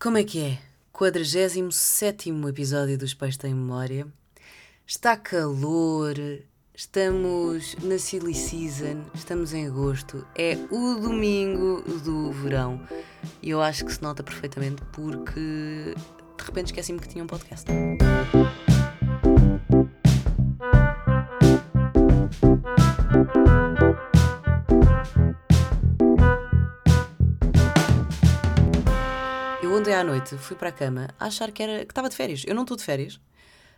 Como é que é? 47 episódio dos Peixes Tem Memória. Está calor, estamos na Silly Season, estamos em agosto, é o domingo do verão e eu acho que se nota perfeitamente porque de repente esqueci-me que tinha um podcast. À noite fui para a cama a achar que era que estava de férias. Eu não estou de férias,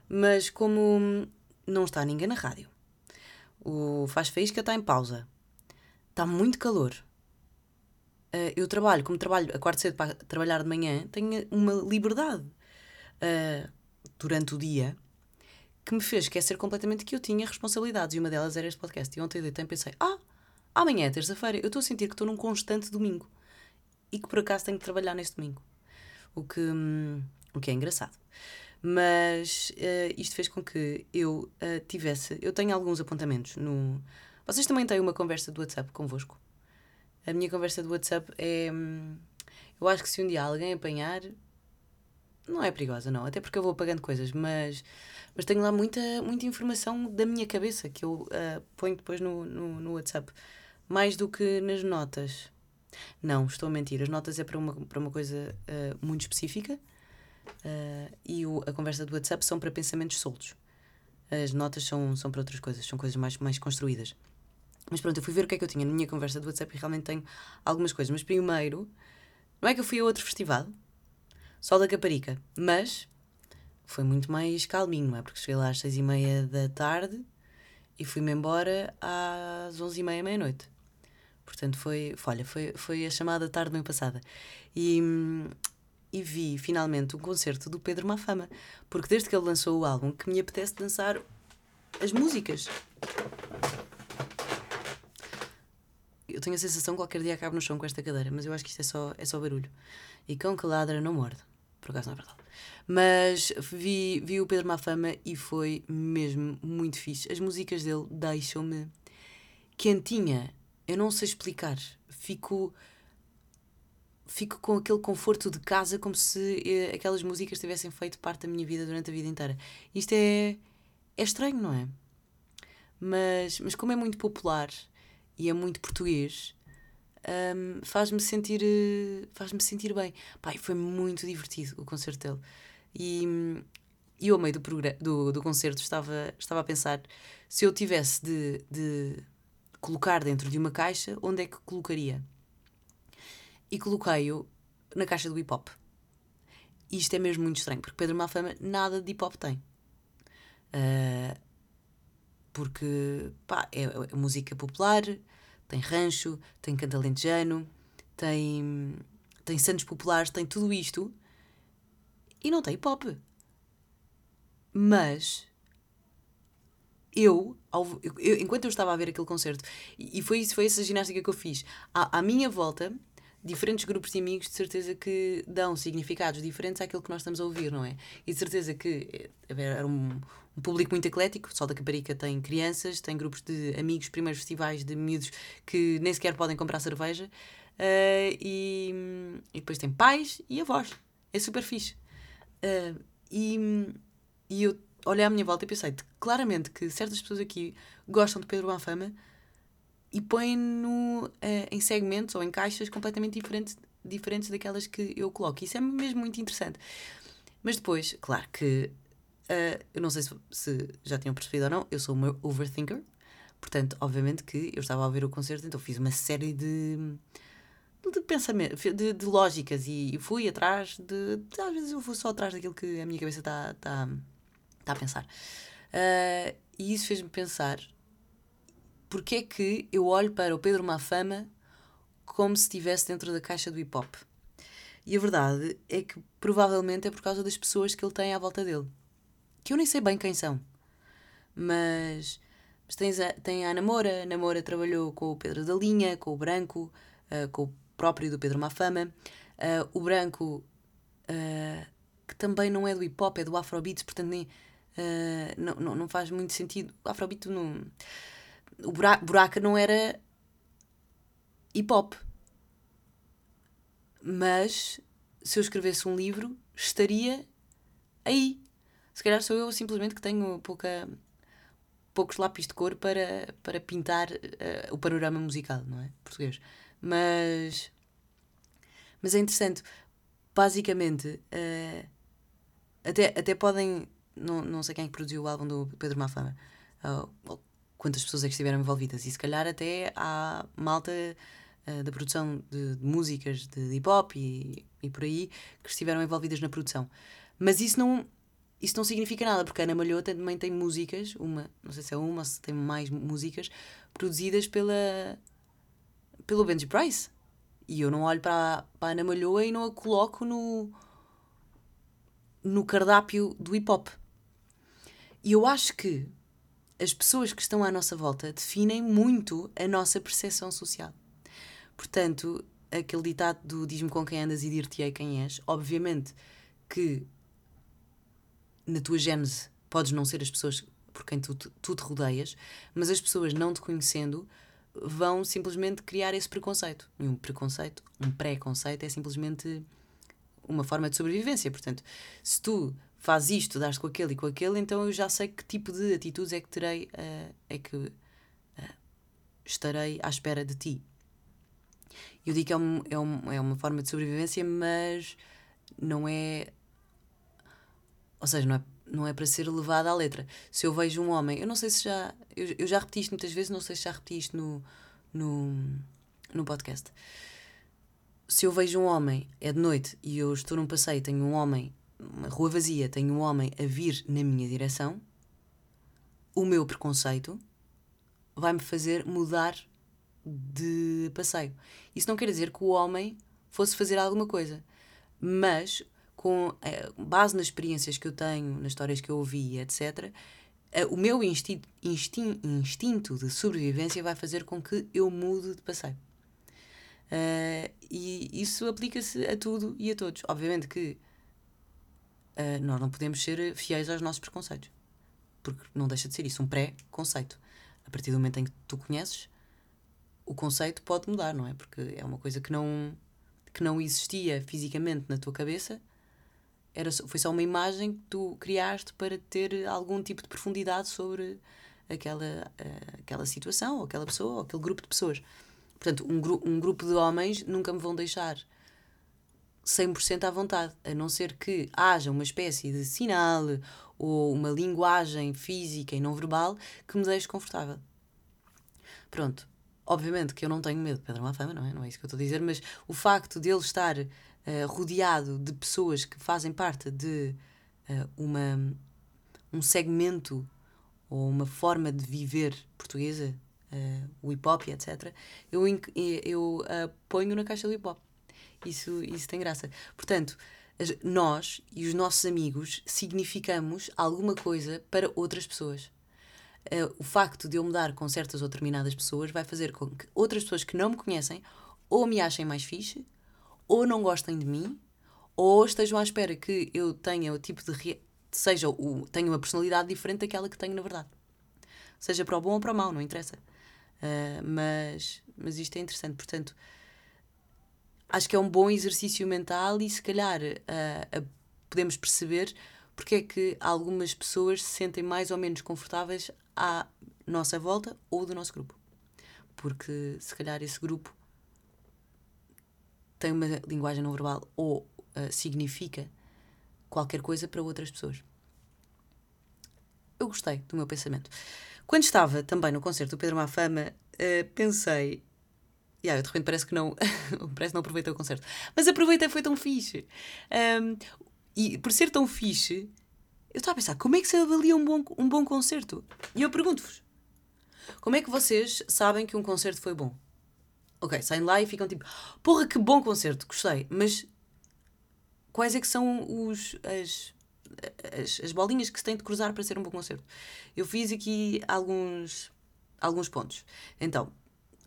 mas como não está ninguém na rádio, o Faz Faísca está em pausa, está muito calor. Uh, eu trabalho, como trabalho, acordo cedo para trabalhar de manhã, tenho uma liberdade uh, durante o dia que me fez esquecer completamente que eu tinha responsabilidades e uma delas era este podcast. E ontem deitei pensei: ah, amanhã é terça-feira, eu estou a sentir que estou num constante domingo e que por acaso tenho que trabalhar neste domingo. O que, o que é engraçado. Mas uh, isto fez com que eu uh, tivesse. Eu tenho alguns apontamentos no. Vocês também têm uma conversa do WhatsApp convosco? A minha conversa do WhatsApp é. Eu acho que se um dia alguém apanhar. Não é perigosa, não. Até porque eu vou apagando coisas, mas. Mas tenho lá muita, muita informação da minha cabeça que eu uh, ponho depois no, no, no WhatsApp. Mais do que nas notas. Não, estou a mentir. As notas é para uma, para uma coisa uh, muito específica uh, e o, a conversa do WhatsApp são para pensamentos soltos. As notas são, são para outras coisas, são coisas mais, mais construídas. Mas pronto, eu fui ver o que é que eu tinha na minha conversa do WhatsApp e realmente tenho algumas coisas. Mas primeiro, não é que eu fui a outro festival, Sol da Caparica, mas foi muito mais calminho, não é? Porque cheguei lá às seis e meia da tarde e fui-me embora às onze e meia, meia-noite. Portanto, foi, olha, foi, foi a chamada tarde bem passada. E, e vi finalmente um concerto do Pedro Mafama, porque desde que ele lançou o álbum que me apetece dançar as músicas. Eu tenho a sensação que qualquer dia acabo no chão com esta cadeira, mas eu acho que isto é só, é só barulho. E cão que ladra não morde. Por acaso não é verdade. Mas vi, vi o Pedro Mafama e foi mesmo muito fixe. As músicas dele deixam-me quentinha. Eu não sei explicar. Fico fico com aquele conforto de casa como se eh, aquelas músicas tivessem feito parte da minha vida durante a vida inteira. Isto é, é estranho, não é? Mas, mas como é muito popular e é muito português, um, faz-me sentir, uh, faz-me sentir bem. Pai, foi muito divertido o concerto dele. E, e eu, ao meio do, do, do concerto, estava, estava a pensar se eu tivesse de, de colocar dentro de uma caixa, onde é que colocaria? e coloquei-o na caixa do hip hop. E isto é mesmo muito estranho, porque Pedro Mafama nada de hip hop tem. Uh, porque pá, é, é, música popular, tem rancho, tem cantalentejano, tem, tem santos populares, tem tudo isto e não tem hip hop. Mas eu, ao, eu, enquanto eu estava a ver aquele concerto, e, e foi isso, foi essa ginástica que eu fiz, à, à minha volta diferentes grupos de amigos de certeza que dão significados diferentes àquilo que nós estamos a ouvir, não é? E de certeza que eh, era um, um público muito eclético, o Sol da Caparica tem crianças, tem grupos de amigos, primeiros festivais de miúdos que nem sequer podem comprar cerveja, uh, e, e, depois tem pais e avós. É super fixe. Uh, e, e eu olhei à minha volta e pensei claramente que certas pessoas aqui gostam de Pedro Banfama e põe-no uh, em segmentos ou em caixas completamente diferentes, diferentes daquelas que eu coloco. Isso é mesmo muito interessante. Mas depois, claro que uh, eu não sei se, se, já tinham percebido ou não, eu sou uma overthinker. Portanto, obviamente que eu estava a ver o concerto, então fiz uma série de, de de, de lógicas e, fui atrás de, de, Às vezes eu vou só atrás daquilo que a minha cabeça está tá, tá a pensar. Uh, e isso fez-me pensar porque é que eu olho para o Pedro Mafama como se estivesse dentro da caixa do hip hop? E a verdade é que provavelmente é por causa das pessoas que ele tem à volta dele. Que eu nem sei bem quem são. Mas, mas tens a, tem a Namora. A Namora trabalhou com o Pedro da Linha, com o Branco, uh, com o próprio do Pedro Mafama. Uh, o Branco, uh, que também não é do hip hop, é do Afrobeat, portanto nem, não, não, não faz muito sentido. Afrobeat não o buraco, buraca não era hip hop. Mas se eu escrevesse um livro, estaria aí. Se calhar sou eu simplesmente que tenho pouca, poucos lápis de cor para, para pintar uh, o panorama musical, não é? Português. Mas. Mas é interessante. Basicamente, uh, até, até podem. Não, não sei quem é produziu o álbum do Pedro Mafama. Uh, quantas pessoas é que estiveram envolvidas. E se calhar até há malta uh, da produção de, de, músicas de hip hop e, e por aí que estiveram envolvidas na produção. Mas isso não, isso não significa nada, porque a Ana Malhota também tem músicas, uma, não sei se é uma ou se tem mais músicas, produzidas pela, pelo Benji Price. E eu não olho para, para a Ana Malhoa e não a coloco no, no cardápio do hip hop. E eu acho que as pessoas que estão à nossa volta definem muito a nossa percepção social. Portanto, aquele ditado do diz-me com quem andas e dir-te-ei quem és, obviamente que na tua gênese podes não ser as pessoas por quem tu, tu te rodeias, mas as pessoas não te conhecendo vão simplesmente criar esse preconceito. E um preconceito, um pré-conceito, é simplesmente uma forma de sobrevivência. Portanto, se tu fazes isto, dás com aquele e com aquele, então eu já sei que tipo de atitudes é que terei, uh, é que uh, estarei à espera de ti. Eu digo que é, um, é, um, é uma forma de sobrevivência, mas não é ou seja, não é, não é para ser levada à letra. Se eu vejo um homem, eu não sei se já. Eu, eu já repeti isto muitas vezes, não sei se já repeti isto no, no, no podcast. Se eu vejo um homem, é de noite, e eu estou num passeio, tenho um homem, uma rua vazia, tenho um homem a vir na minha direção, o meu preconceito vai-me fazer mudar de passeio. Isso não quer dizer que o homem fosse fazer alguma coisa, mas com eh, base nas experiências que eu tenho, nas histórias que eu ouvi, etc., eh, o meu instinto, instinto de sobrevivência vai fazer com que eu mude de passeio. Uh, e isso aplica-se a tudo e a todos. Obviamente que uh, nós não podemos ser fiéis aos nossos preconceitos, porque não deixa de ser isso, um pré-conceito. A partir do momento em que tu conheces, o conceito pode mudar, não é? Porque é uma coisa que não, que não existia fisicamente na tua cabeça era, foi só uma imagem que tu criaste para ter algum tipo de profundidade sobre aquela, uh, aquela situação, ou aquela pessoa, ou aquele grupo de pessoas. Portanto, um, gru um grupo de homens nunca me vão deixar 100% à vontade, a não ser que haja uma espécie de sinal ou uma linguagem física e não verbal que me deixe confortável. Pronto. Obviamente que eu não tenho medo de Pedro Mafama, não é? Não é isso que eu estou a dizer, mas o facto de ele estar uh, rodeado de pessoas que fazem parte de uh, uma, um segmento ou uma forma de viver portuguesa, uh, o hip hop, etc., eu, eu ponho na caixa do hip hop. Isso, isso tem graça. Portanto, nós e os nossos amigos significamos alguma coisa para outras pessoas. Uh, o facto de eu mudar com certas ou determinadas pessoas vai fazer com que outras pessoas que não me conhecem ou me achem mais fixe ou não gostem de mim, ou estejam à espera que eu tenha o tipo de. Re... seja, o... tenha uma personalidade diferente daquela que tenho na verdade. Seja para o bom ou para o mau, não interessa. Uh, mas, mas isto é interessante. Portanto, acho que é um bom exercício mental e se calhar uh, uh, podemos perceber porque é que algumas pessoas se sentem mais ou menos confortáveis à nossa volta ou do nosso grupo. Porque se calhar esse grupo tem uma linguagem não verbal ou uh, significa qualquer coisa para outras pessoas. Eu gostei do meu pensamento. Quando estava também no concerto do Pedro Mafama, uh, pensei. Yeah, de repente parece que não. parece que não aproveitei o concerto. Mas aproveitei, foi tão fixe. Um, e por ser tão fixe, eu estava a pensar: como é que se avalia um bom, um bom concerto? E eu pergunto-vos: como é que vocês sabem que um concerto foi bom? Ok, saem lá e ficam tipo, porra, que bom concerto, gostei. Mas quais é que são os, as, as, as bolinhas que se têm de cruzar para ser um bom concerto? Eu fiz aqui alguns, alguns pontos. Então,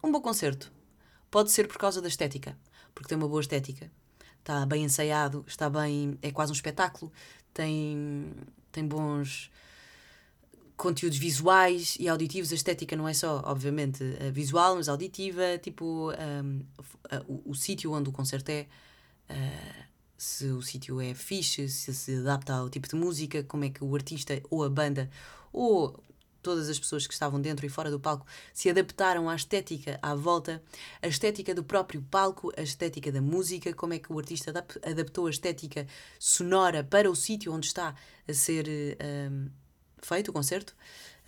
um bom concerto pode ser por causa da estética, porque tem uma boa estética, está bem ensaiado, está bem. é quase um espetáculo, tem, tem bons conteúdos visuais e auditivos. A estética não é só, obviamente, visual, mas auditiva. Tipo, um, o, o sítio onde o concerto é, uh, se o sítio é fixe, se se adapta ao tipo de música, como é que o artista ou a banda ou todas as pessoas que estavam dentro e fora do palco se adaptaram à estética à volta, a estética do próprio palco, a estética da música, como é que o artista adaptou a estética sonora para o sítio onde está a ser um, feito o concerto.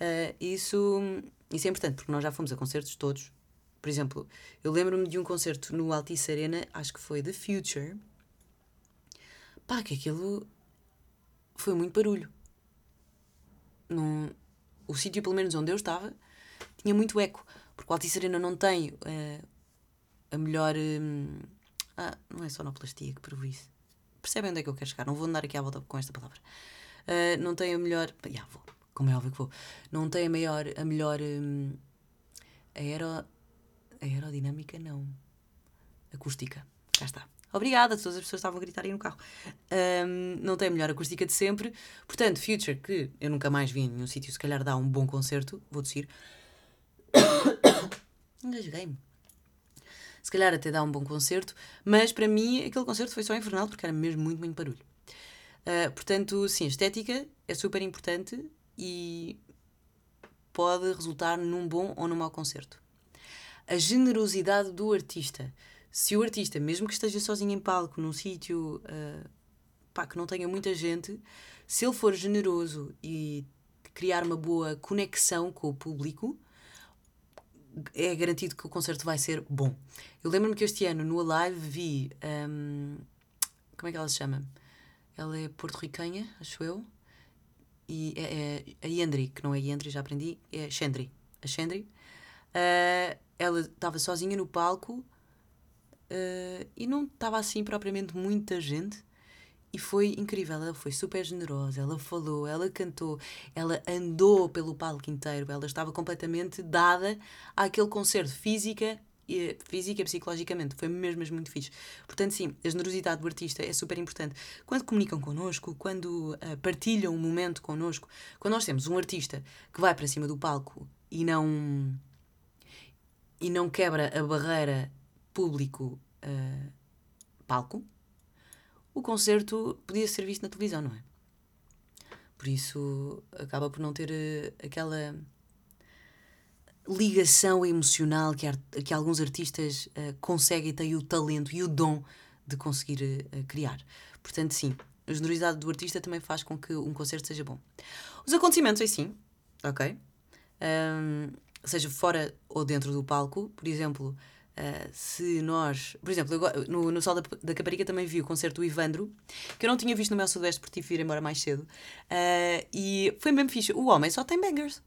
Uh, isso, isso é importante, porque nós já fomos a concertos todos. Por exemplo, eu lembro-me de um concerto no Altice Arena, acho que foi The Future. Pá, que aquilo foi muito barulho. Não, o sítio, pelo menos onde eu estava, tinha muito eco. Porque o Altice Arena não tem uh, a melhor. Um, ah, não é sonoplastia que provo isso. Percebem onde é que eu quero chegar? Não vou andar aqui à volta com esta palavra. Uh, não tem a melhor. Já vou, como é óbvio que vou. Não tem a. A melhor. Um, aero, aerodinâmica, não. Acústica. Cá está. Obrigada, todas as pessoas estavam a gritar aí no carro. Um, não tem a melhor acústica de sempre. Portanto, Future, que eu nunca mais vi em nenhum sítio, se calhar dá um bom concerto, vou descer. Engasguei-me. Se calhar até dá um bom concerto, mas para mim aquele concerto foi só infernal porque era mesmo muito, muito barulho. Uh, portanto, sim, a estética é super importante e pode resultar num bom ou num mau concerto. A generosidade do artista se o artista, mesmo que esteja sozinho em palco, num sítio uh, que não tenha muita gente, se ele for generoso e criar uma boa conexão com o público, é garantido que o concerto vai ser bom. Eu lembro-me que este ano no Alive vi. Um, como é que ela se chama? Ela é porto-ricanha, acho eu. E é, é a Yendri, que não é Yendri, já aprendi, é Shendri. A Shendri. Uh, ela estava sozinha no palco Uh, e não estava assim propriamente muita gente. E foi incrível, ela foi super generosa, ela falou, ela cantou, ela andou pelo palco inteiro, ela estava completamente dada àquele concerto, física e, física e psicologicamente, foi mesmo, mesmo muito fixe. Portanto, sim, a generosidade do artista é super importante. Quando comunicam connosco, quando uh, partilham um momento connosco, quando nós temos um artista que vai para cima do palco e não, e não quebra a barreira público uh, palco, o concerto podia ser visto na televisão, não é? Por isso acaba por não ter uh, aquela ligação emocional que, que alguns artistas uh, conseguem ter o talento e o dom de conseguir uh, criar. Portanto, sim, a generosidade do artista também faz com que um concerto seja bom. Os acontecimentos, aí sim, ok? Um, seja fora ou dentro do palco, por exemplo, Uh, se nós, por exemplo, eu, no, no Sol da, da Caparica também vi o concerto do Ivandro, que eu não tinha visto no meu Sudoeste tive de ir embora mais cedo, uh, e foi mesmo fixe. O homem só tem bangers.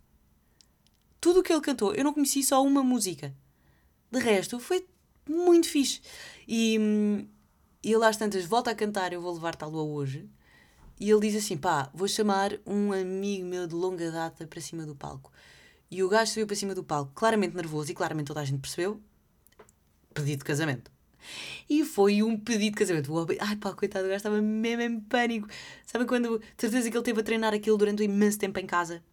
Tudo o que ele cantou, eu não conheci só uma música. De resto, foi muito fixe. E, e ele às tantas volta a cantar, eu vou levar-te à lua hoje. E ele diz assim: pá, vou chamar um amigo meu de longa data para cima do palco. E o gajo subiu para cima do palco, claramente nervoso, e claramente toda a gente percebeu pedido de casamento. E foi um pedido de casamento. O ai pá, coitado, o gajo estava mesmo em pânico. Sabe quando. De certeza que ele teve a treinar aquilo durante um imenso tempo em casa.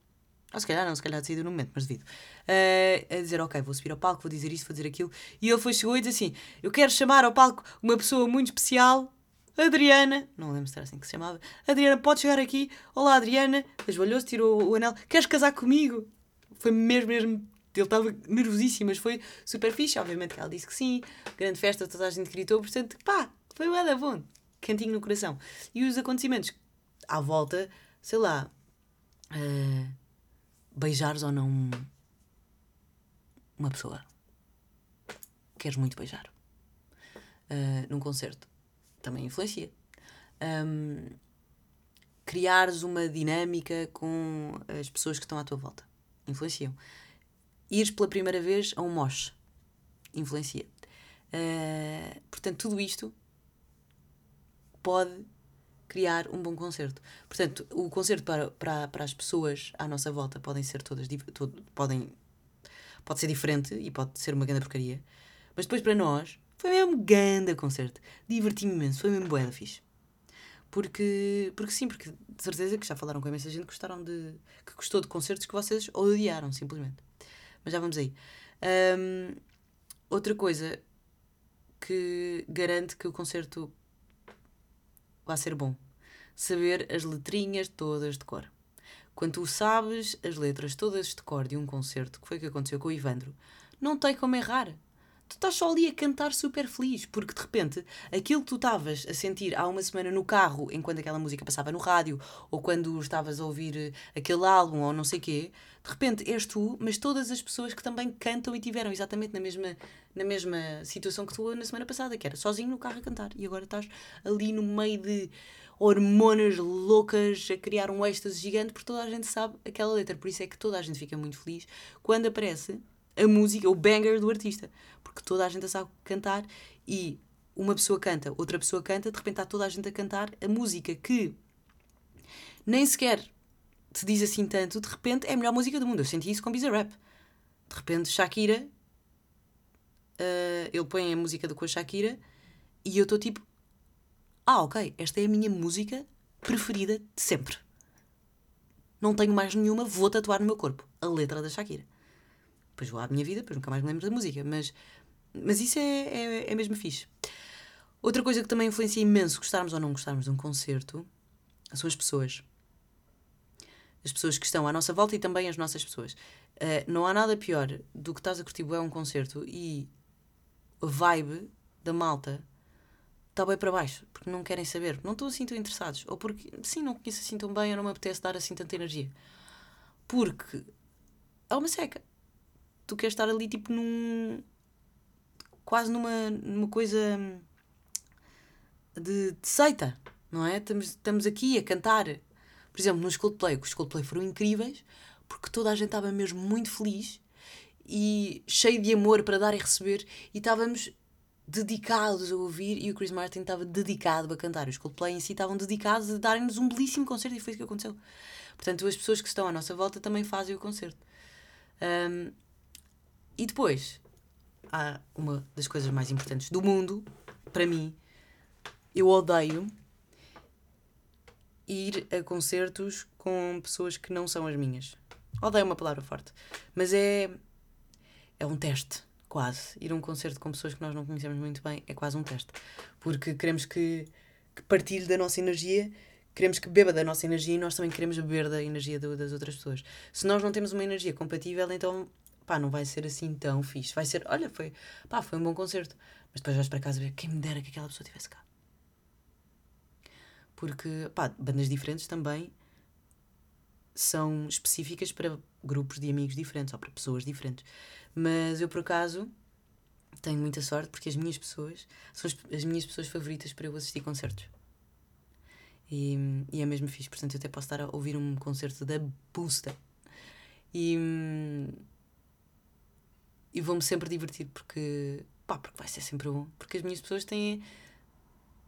Ou se calhar não, se calhar decidiu no momento, mas devido. Uh, a dizer, ok, vou subir ao palco, vou dizer isto, vou dizer aquilo. E ele foi, chegou e disse assim: Eu quero chamar ao palco uma pessoa muito especial, Adriana. Não lembro se era assim que se chamava. Adriana, pode chegar aqui. Olá, Adriana. Ajoelhou-se, tirou o anel. Queres casar comigo? Foi mesmo, mesmo ele estava nervosíssimo, mas foi super fixe. Obviamente que ela disse que sim, grande festa, toda a gente gritou, portanto, pá, foi nada bom, cantinho no coração. E os acontecimentos à volta, sei lá, uh, beijares ou não uma pessoa. Queres muito beijar. Uh, num concerto. Também influencia. Um, criares uma dinâmica com as pessoas que estão à tua volta. Influenciam ires pela primeira vez a um moche influencia. Uh, portanto, tudo isto pode criar um bom concerto. Portanto, o concerto para, para, para as pessoas à nossa volta podem ser todas todo, podem pode ser diferente e pode ser uma grande porcaria, mas depois para nós foi mesmo grande concerto. Diverti-me imenso, foi mesmo boa fixe. Porque, porque sim, porque de certeza que já falaram com a imensa gente que gostaram de que gostou de concertos que vocês odiaram simplesmente. Mas já vamos aí. Um, outra coisa que garante que o concerto vai ser bom. Saber as letrinhas todas de cor. Quando tu sabes as letras todas de cor de um concerto, que foi o que aconteceu com o Ivandro, não tem como errar tu estás só ali a cantar super feliz, porque de repente aquilo que tu estavas a sentir há uma semana no carro, enquanto aquela música passava no rádio, ou quando estavas a ouvir aquele álbum, ou não sei quê, de repente és tu, mas todas as pessoas que também cantam e tiveram exatamente na mesma, na mesma situação que tu na semana passada, que era sozinho no carro a cantar, e agora estás ali no meio de hormonas loucas a criar um êxtase gigante, porque toda a gente sabe aquela letra, por isso é que toda a gente fica muito feliz quando aparece a música, o banger do artista. Porque toda a gente sabe cantar e uma pessoa canta, outra pessoa canta, de repente está toda a gente a cantar a música que nem sequer te diz assim tanto, de repente é a melhor música do mundo. Eu senti isso com Bizarrap. De repente, Shakira, uh, ele põe a música com a Shakira e eu estou tipo, ah, ok, esta é a minha música preferida de sempre. Não tenho mais nenhuma, vou tatuar no meu corpo a letra da Shakira depois vou à minha vida, depois nunca mais me lembro da música, mas, mas isso é, é, é mesmo fixe. Outra coisa que também influencia imenso, gostarmos ou não gostarmos de um concerto, são as pessoas. As pessoas que estão à nossa volta e também as nossas pessoas. Uh, não há nada pior do que estás a curtir é um concerto e a vibe da malta está bem para baixo, porque não querem saber, não estão assim tão interessados, ou porque, sim, não conheço assim tão bem, ou não me apetece dar assim tanta energia. Porque há uma seca tu queres estar ali tipo num. quase numa, numa coisa de, de seita, não é? Estamos, estamos aqui a cantar. Por exemplo, nos Coldplay, os Coldplay foram incríveis porque toda a gente estava mesmo muito feliz e cheio de amor para dar e receber e estávamos dedicados a ouvir e o Chris Martin estava dedicado a cantar. Os Coldplay em si estavam dedicados a darem-nos um belíssimo concerto e foi isso que aconteceu. Portanto, as pessoas que estão à nossa volta também fazem o concerto. Um, e depois, há uma das coisas mais importantes do mundo, para mim, eu odeio ir a concertos com pessoas que não são as minhas. Odeio uma palavra forte, mas é é um teste, quase. Ir a um concerto com pessoas que nós não conhecemos muito bem é quase um teste, porque queremos que, que partilhe da nossa energia, queremos que beba da nossa energia e nós também queremos beber da energia das outras pessoas. Se nós não temos uma energia compatível, então pá, não vai ser assim tão fixe. Vai ser, olha, foi, pá, foi um bom concerto. Mas depois vais para casa ver quem me dera que aquela pessoa estivesse cá. Porque, pá, bandas diferentes também são específicas para grupos de amigos diferentes ou para pessoas diferentes. Mas eu, por acaso, tenho muita sorte porque as minhas pessoas são as, as minhas pessoas favoritas para eu assistir concertos. E, e é mesmo fixe. Portanto, eu até posso estar a ouvir um concerto da Busta. E e vou-me sempre divertir porque, pá, porque vai ser sempre bom. Porque as minhas pessoas têm,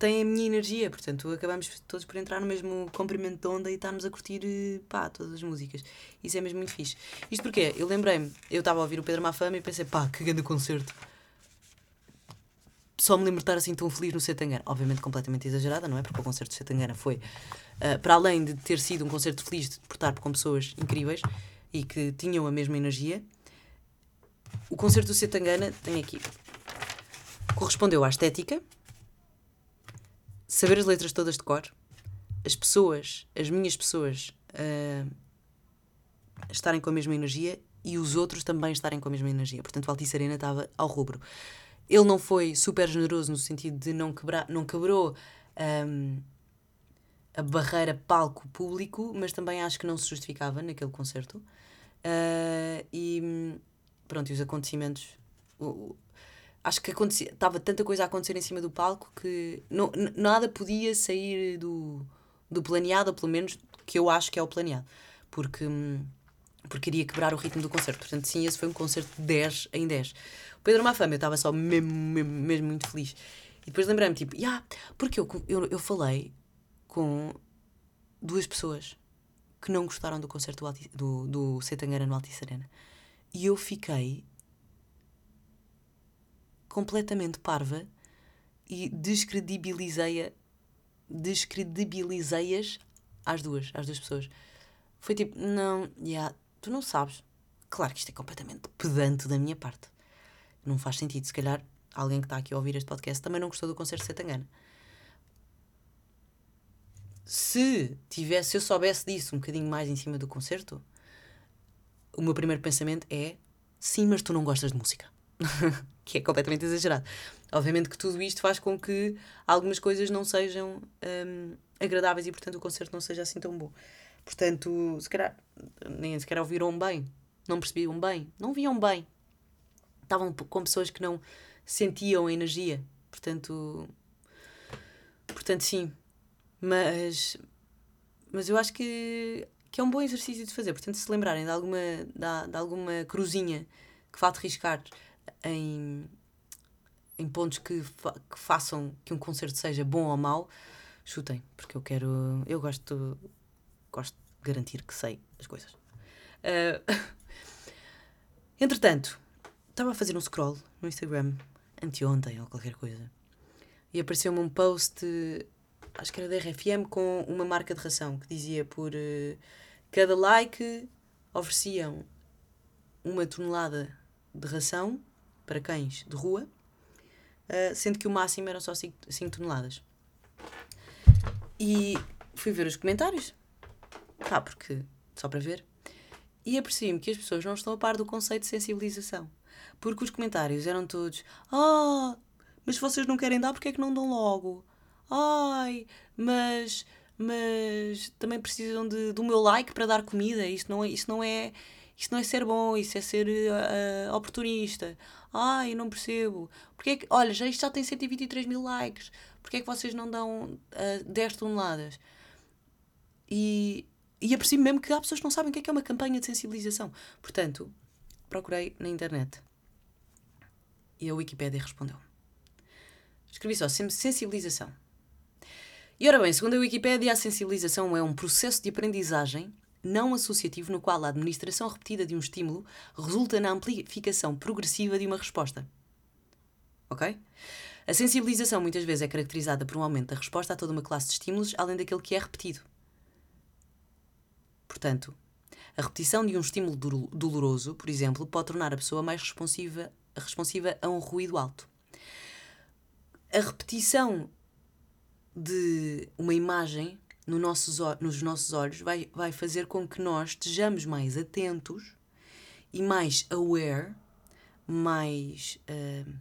têm a minha energia, portanto acabamos todos por entrar no mesmo comprimento de onda e estarmos a curtir, pá, todas as músicas. Isso é mesmo muito fixe. Isto porque eu lembrei-me, eu estava a ouvir o Pedro Mafama e pensei, pá, que grande concerto. Só me lembro de estar assim tão feliz no Setangana. Obviamente completamente exagerada, não é? Porque o concerto de Setangana foi, uh, para além de ter sido um concerto feliz por estar com pessoas incríveis e que tinham a mesma energia, o concerto do Setangana tem aqui. Correspondeu à estética, saber as letras todas de cor, as pessoas, as minhas pessoas, uh, estarem com a mesma energia e os outros também estarem com a mesma energia. Portanto, o Altice Arena estava ao rubro. Ele não foi super generoso no sentido de não quebrar, não quebrou um, a barreira palco-público, mas também acho que não se justificava naquele concerto. Uh, e pronto, e os acontecimentos. O, acho que acontecia, estava tanta coisa a acontecer em cima do palco que não, nada podia sair do, do planeado, ou pelo menos que eu acho que é o planeado, porque, porque iria quebrar o ritmo do concerto. Portanto, sim, esse foi um concerto de 10 em 10. O Pedro Mafama, eu estava só mesmo, mesmo, mesmo muito feliz. E depois lembrei-me, tipo, yeah, porque eu, eu, eu falei com duas pessoas que não gostaram do concerto do, do, do Setangana no Altice Arena. E eu fiquei completamente parva e descredibilizei-a descredibilizei-as às duas, às duas pessoas. Foi tipo, não, yeah, tu não sabes. Claro que isto é completamente pedante da minha parte. Não faz sentido. Se calhar alguém que está aqui a ouvir este podcast também não gostou do concerto de Setangana. se tivesse, se eu soubesse disso um bocadinho mais em cima do concerto, o meu primeiro pensamento é sim, mas tu não gostas de música. que é completamente exagerado. Obviamente que tudo isto faz com que algumas coisas não sejam hum, agradáveis e, portanto, o concerto não seja assim tão bom. Portanto, se calhar, nem sequer ouviram bem, não percebiam bem, não viam bem. Estavam com pessoas que não sentiam a energia. Portanto, portanto sim. Mas, mas eu acho que, que é um bom exercício de fazer. Portanto, se lembrarem de alguma, de, de alguma cruzinha que falte riscar em, em pontos que, fa que façam que um concerto seja bom ou mau, chutem, porque eu quero. Eu gosto, gosto de garantir que sei as coisas. Uh, entretanto, estava a fazer um scroll no Instagram anteontem ou qualquer coisa e apareceu-me um post, acho que era da RFM, com uma marca de ração que dizia por uh, cada like ofereciam uma tonelada de ração para cães de rua, uh, sendo que o máximo eram só 5 toneladas. E fui ver os comentários, pá, porque só para ver, e apercebi-me que as pessoas não estão a par do conceito de sensibilização. Porque os comentários eram todos: Ah, mas se vocês não querem dar, porque é que não dão logo? Ai, mas mas também precisam de, do meu like para dar comida. Isto não é, isto não é, isto não é ser bom, isso é ser uh, oportunista. Ai, não percebo. Porque é que, olha, já, isto já tem 123 mil likes. Porquê é que vocês não dão uh, eh, 10 toneladas? E, e apercebo mesmo que há pessoas que não sabem o que é, que é uma campanha de sensibilização. Portanto, procurei na internet. E a Wikipédia respondeu. Escrevi só sensibilização. E ora bem, segundo a Wikipédia, a sensibilização é um processo de aprendizagem não associativo no qual a administração repetida de um estímulo resulta na amplificação progressiva de uma resposta. Ok? A sensibilização muitas vezes é caracterizada por um aumento da resposta a toda uma classe de estímulos, além daquele que é repetido. Portanto, a repetição de um estímulo doloroso, por exemplo, pode tornar a pessoa mais responsiva, responsiva a um ruído alto. A repetição de uma imagem no nossos, nos nossos olhos vai, vai fazer com que nós estejamos mais atentos e mais aware, mais uh,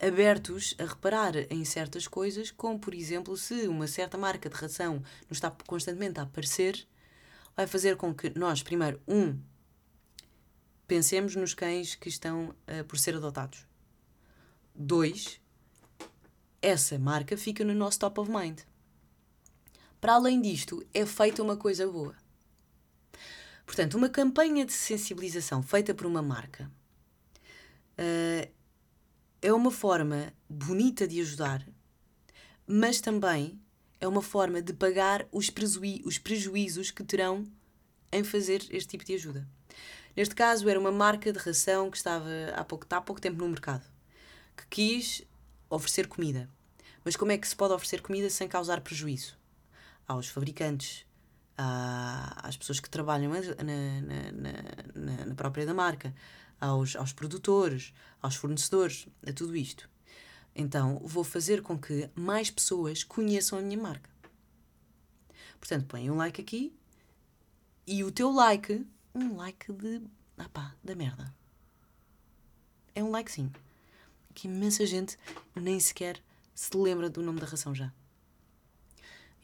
abertos a reparar em certas coisas, como por exemplo, se uma certa marca de ração nos está constantemente a aparecer, vai fazer com que nós, primeiro, um, pensemos nos cães que estão uh, por ser adotados. Dois, essa marca fica no nosso top of mind. Para além disto, é feita uma coisa boa. Portanto, uma campanha de sensibilização feita por uma marca uh, é uma forma bonita de ajudar, mas também é uma forma de pagar os, os prejuízos que terão em fazer este tipo de ajuda. Neste caso, era uma marca de ração que estava há pouco, há pouco tempo no mercado, que quis oferecer comida. Mas como é que se pode oferecer comida sem causar prejuízo? Aos fabricantes, às pessoas que trabalham na, na, na, na própria da marca, aos, aos produtores, aos fornecedores, a tudo isto. Então, vou fazer com que mais pessoas conheçam a minha marca. Portanto, põe um like aqui e o teu like, um like de. Ah pá, da merda. É um like sim. Que imensa gente nem sequer se lembra do nome da ração já.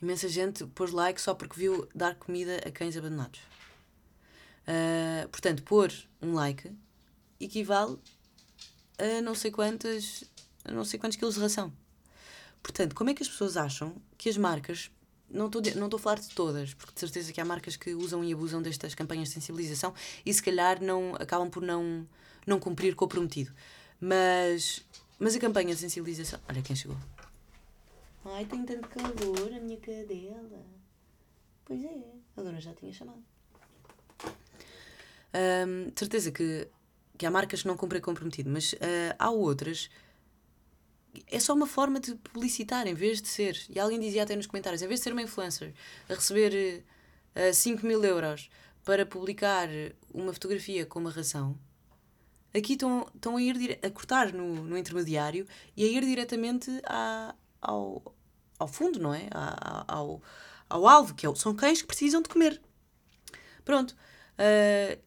Imensa gente pôs like só porque viu dar comida a cães abandonados. Uh, portanto, pôr um like equivale a não sei quantas não sei quantos quilos de ração. Portanto, como é que as pessoas acham que as marcas não estou não a falar de todas, porque de certeza que há marcas que usam e abusam destas campanhas de sensibilização e se calhar não acabam por não não cumprir com o prometido. Mas mas a campanha de sensibilização, olha quem chegou. Ai, tem tanto calor a minha cadela. Pois é, a dona já tinha chamado. Um, de certeza que, que há marcas que não cumprem comprometido, mas uh, há outras. É só uma forma de publicitar, em vez de ser. E alguém dizia até nos comentários: em vez de ser uma influencer a receber uh, 5 mil euros para publicar uma fotografia com uma ração, aqui estão a ir a cortar no, no intermediário e a ir diretamente à, ao, ao fundo, não é? Ao, ao alvo, que é são cães que precisam de comer. Pronto.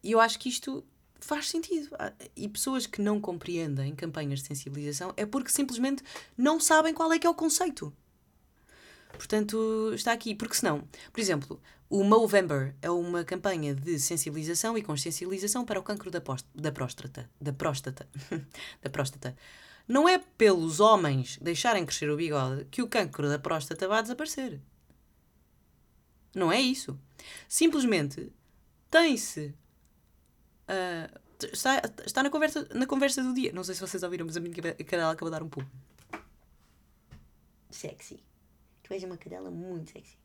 E uh, eu acho que isto faz sentido. Ah, e pessoas que não compreendem campanhas de sensibilização é porque simplesmente não sabem qual é que é o conceito. Portanto, está aqui. Porque senão, por exemplo, o Movember é uma campanha de sensibilização e consciencialização para o cancro da, da próstata. Da próstata. da próstata. Não é pelos homens deixarem crescer o bigode que o cancro da próstata vai desaparecer. Não é isso. Simplesmente tem-se. Uh, está, está na, conversa, na conversa do dia. Não sei se vocês ouviram, mas a minha cadela acaba de dar um pulo. Sexy. Tu és uma cadela muito sexy.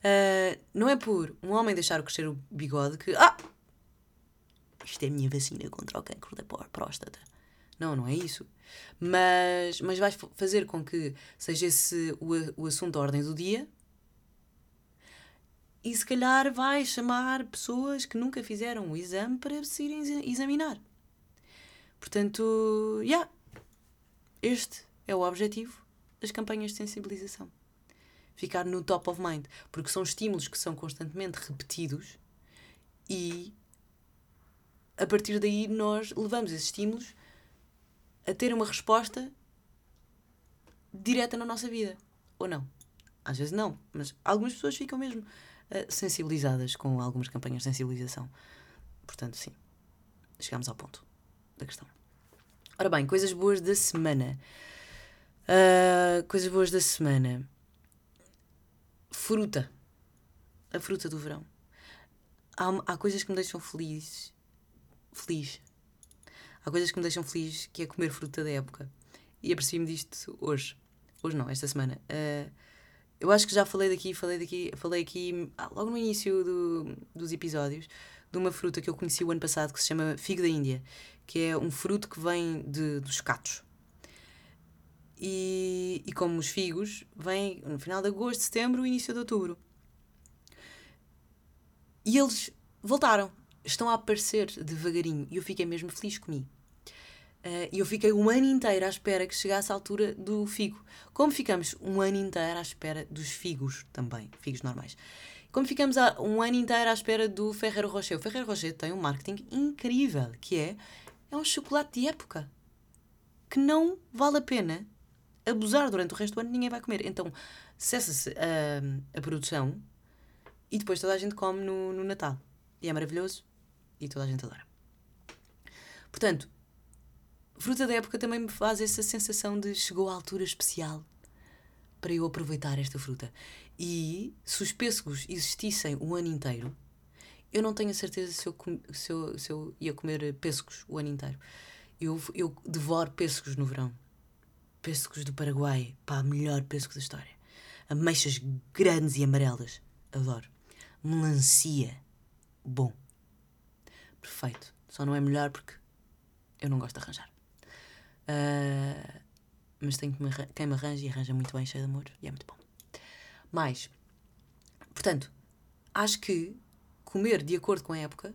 Uh, não é por um homem deixar crescer o bigode que. Ah! Isto é a minha vacina contra o cancro da próstata. Não, não é isso. Mas, mas vai fazer com que seja esse o, o assunto da ordem do dia e se calhar vai chamar pessoas que nunca fizeram o exame para se irem examinar. Portanto, já. Yeah, este é o objetivo das campanhas de sensibilização. Ficar no top of mind. Porque são estímulos que são constantemente repetidos e a partir daí nós levamos esses estímulos a ter uma resposta direta na nossa vida. Ou não. Às vezes não, mas algumas pessoas ficam mesmo uh, sensibilizadas com algumas campanhas de sensibilização. Portanto, sim, chegamos ao ponto da questão. Ora bem, coisas boas da semana. Uh, coisas boas da semana. Fruta. A fruta do verão. Há, há coisas que me deixam feliz. Feliz. Há coisas que me deixam feliz, que é comer fruta da época. E apercebi-me disto hoje. Hoje não, esta semana. Uh, eu acho que já falei daqui, falei daqui, falei aqui ah, logo no início do, dos episódios de uma fruta que eu conheci o ano passado que se chama figo da Índia, que é um fruto que vem de, dos catos. E, e como os figos, vem no final de agosto, setembro, início de outubro. E eles voltaram, estão a aparecer devagarinho, e eu fiquei mesmo feliz comigo. Uh, e eu fiquei um ano inteiro à espera que chegasse a altura do figo. Como ficamos um ano inteiro à espera dos figos também, figos normais. Como ficamos um ano inteiro à espera do Ferrero Rocher. O Ferrero Rocher tem um marketing incrível, que é, é um chocolate de época. Que não vale a pena abusar durante o resto do ano, ninguém vai comer. Então, cessa-se a, a produção e depois toda a gente come no, no Natal. E é maravilhoso e toda a gente adora. Portanto, fruta da época também me faz essa sensação de chegou a altura especial para eu aproveitar esta fruta. E se os pêssegos existissem o ano inteiro, eu não tenho a certeza se eu, se eu, se eu ia comer pêssegos o ano inteiro. Eu, eu devoro pêssegos no verão. Pêssegos do Paraguai. Pá, melhor pêssego da história. Ameixas grandes e amarelas. Adoro. Melancia. Bom. Perfeito. Só não é melhor porque eu não gosto de arranjar. Uh, mas tenho que me, quem me arranja e arranja muito bem, cheio de amor, e é muito bom. Mais, portanto, acho que comer de acordo com a época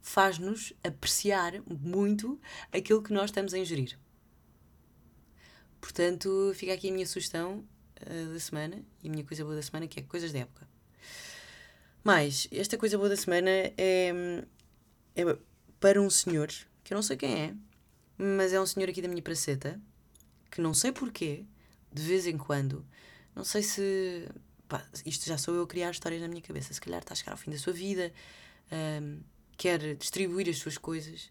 faz-nos apreciar muito aquilo que nós estamos a ingerir. Portanto, fica aqui a minha sugestão uh, da semana e a minha coisa boa da semana, que é coisas da época. Mas, esta coisa boa da semana é, é para um senhor, que eu não sei quem é, mas é um senhor aqui da minha praceta que não sei porquê, de vez em quando, não sei se. Pá, isto já sou eu a criar histórias na minha cabeça. Se calhar está a chegar ao fim da sua vida, um, quer distribuir as suas coisas.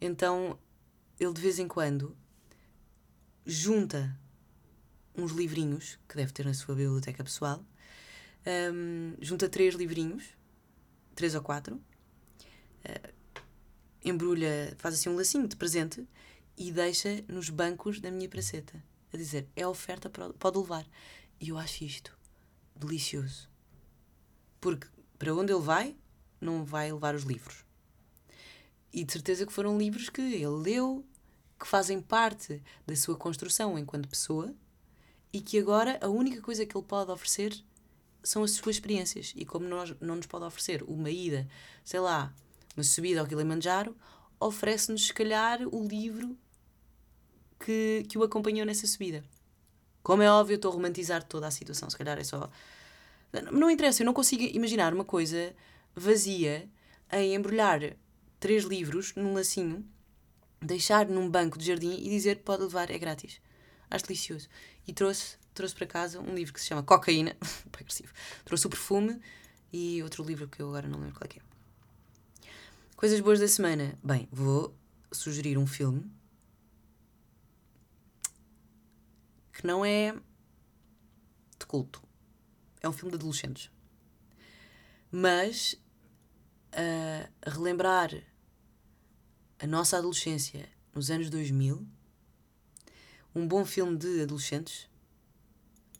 Então ele de vez em quando junta uns livrinhos que deve ter na sua biblioteca pessoal. Um, junta três livrinhos, três ou quatro, uh, embrulha, faz assim um lacinho de presente e deixa nos bancos da minha praceta. A dizer, é oferta, pode levar. E eu acho isto delicioso. Porque para onde ele vai, não vai levar os livros. E de certeza que foram livros que ele leu, que fazem parte da sua construção enquanto pessoa e que agora a única coisa que ele pode oferecer são as suas experiências. E como nós não nos pode oferecer uma ida, sei lá, uma subida ao Kilimanjaro, oferece-nos, se calhar, o livro que, que o acompanhou nessa subida. Como é óbvio, eu estou a romantizar toda a situação, se calhar é só. Não interessa, eu não consigo imaginar uma coisa vazia em embrulhar três livros num lacinho, deixar num banco de jardim e dizer pode levar, é grátis. Acho delicioso. E trouxe, trouxe para casa um livro que se chama Cocaína, agressivo. Trouxe o perfume e outro livro que eu agora não lembro qual é que é. Coisas boas da semana. Bem, vou sugerir um filme que não é de culto. É um filme de adolescentes. Mas uh, relembrar a nossa adolescência nos anos 2000, um bom filme de adolescentes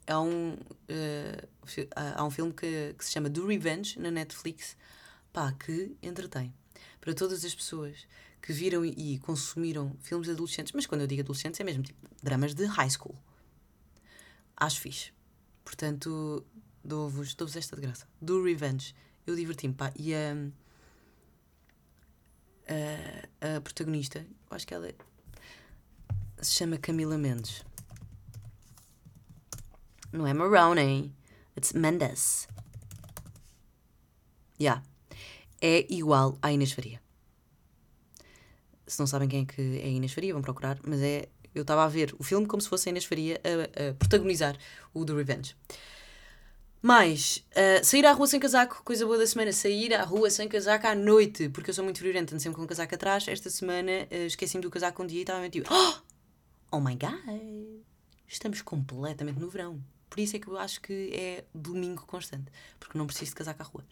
há um, uh, um filme que, que se chama Do Revenge na Netflix pá, que entretém para todas as pessoas que viram e consumiram filmes adolescentes, mas quando eu digo adolescentes é mesmo tipo dramas de high school. Acho fixe. Portanto, dou-vos dou esta de graça. Do Revenge. Eu diverti-me, pá. E a, a, a protagonista, eu acho que ela é, se chama Camila Mendes. Não é Maroney. It's Mendes. Yeah. É igual à Inês Faria. Se não sabem quem é que é Inês Faria, vão procurar, mas é. Eu estava a ver o filme como se fosse a Inês Faria a, a protagonizar o The Revenge. Mais, uh, sair à rua sem casaco, coisa boa da semana, sair à rua sem casaco à noite, porque eu sou muito friorenta, ando sempre com o casaco atrás. Esta semana uh, esqueci-me do casaco um dia e estava tipo, oh, oh my god, estamos completamente no verão. Por isso é que eu acho que é domingo constante, porque não preciso de casaco à rua.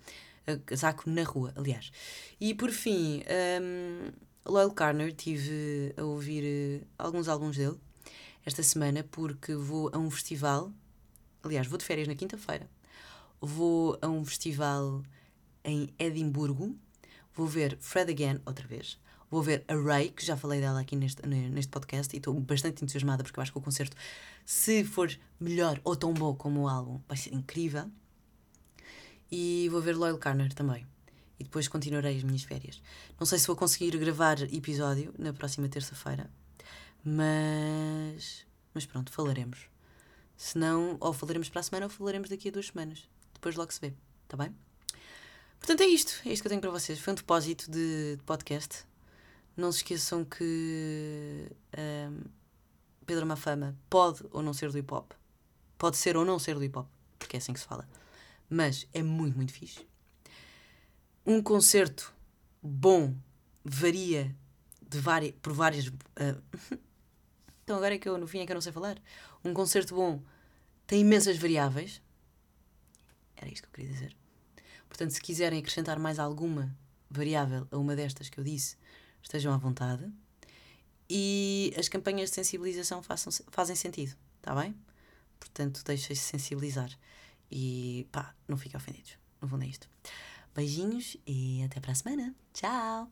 Casaco na rua, aliás. E por fim, um, Loyal Carner, tive a ouvir uh, alguns álbuns dele esta semana, porque vou a um festival. Aliás, vou de férias na quinta-feira. Vou a um festival em Edimburgo. Vou ver Fred Again outra vez. Vou ver a Ray, que já falei dela aqui neste, neste podcast e estou bastante entusiasmada porque eu acho que o concerto, se for melhor ou tão bom como o álbum, vai ser incrível. E vou ver Loyal Carner também. E depois continuarei as minhas férias. Não sei se vou conseguir gravar episódio na próxima terça-feira, mas. Mas pronto, falaremos. Se não, ou falaremos para a semana ou falaremos daqui a duas semanas. Depois logo se vê, tá bem? Portanto, é isto. É isto que eu tenho para vocês. Foi um depósito de, de podcast. Não se esqueçam que um, Pedro Mafama pode ou não ser do hip hop. Pode ser ou não ser do hip hop, porque é assim que se fala. Mas é muito, muito fixe. Um concerto bom varia de várias, por várias. Uh, então agora é que eu no fim é que eu não sei falar. Um concerto bom tem imensas variáveis. Era isto que eu queria dizer. Portanto, se quiserem acrescentar mais alguma variável a uma destas que eu disse, estejam à vontade. E as campanhas de sensibilização façam, fazem sentido, está bem? Portanto, deixem-se sensibilizar. E pá, não fiquem ofendidos. No fundo é isto. Beijinhos e até para a semana. Tchau!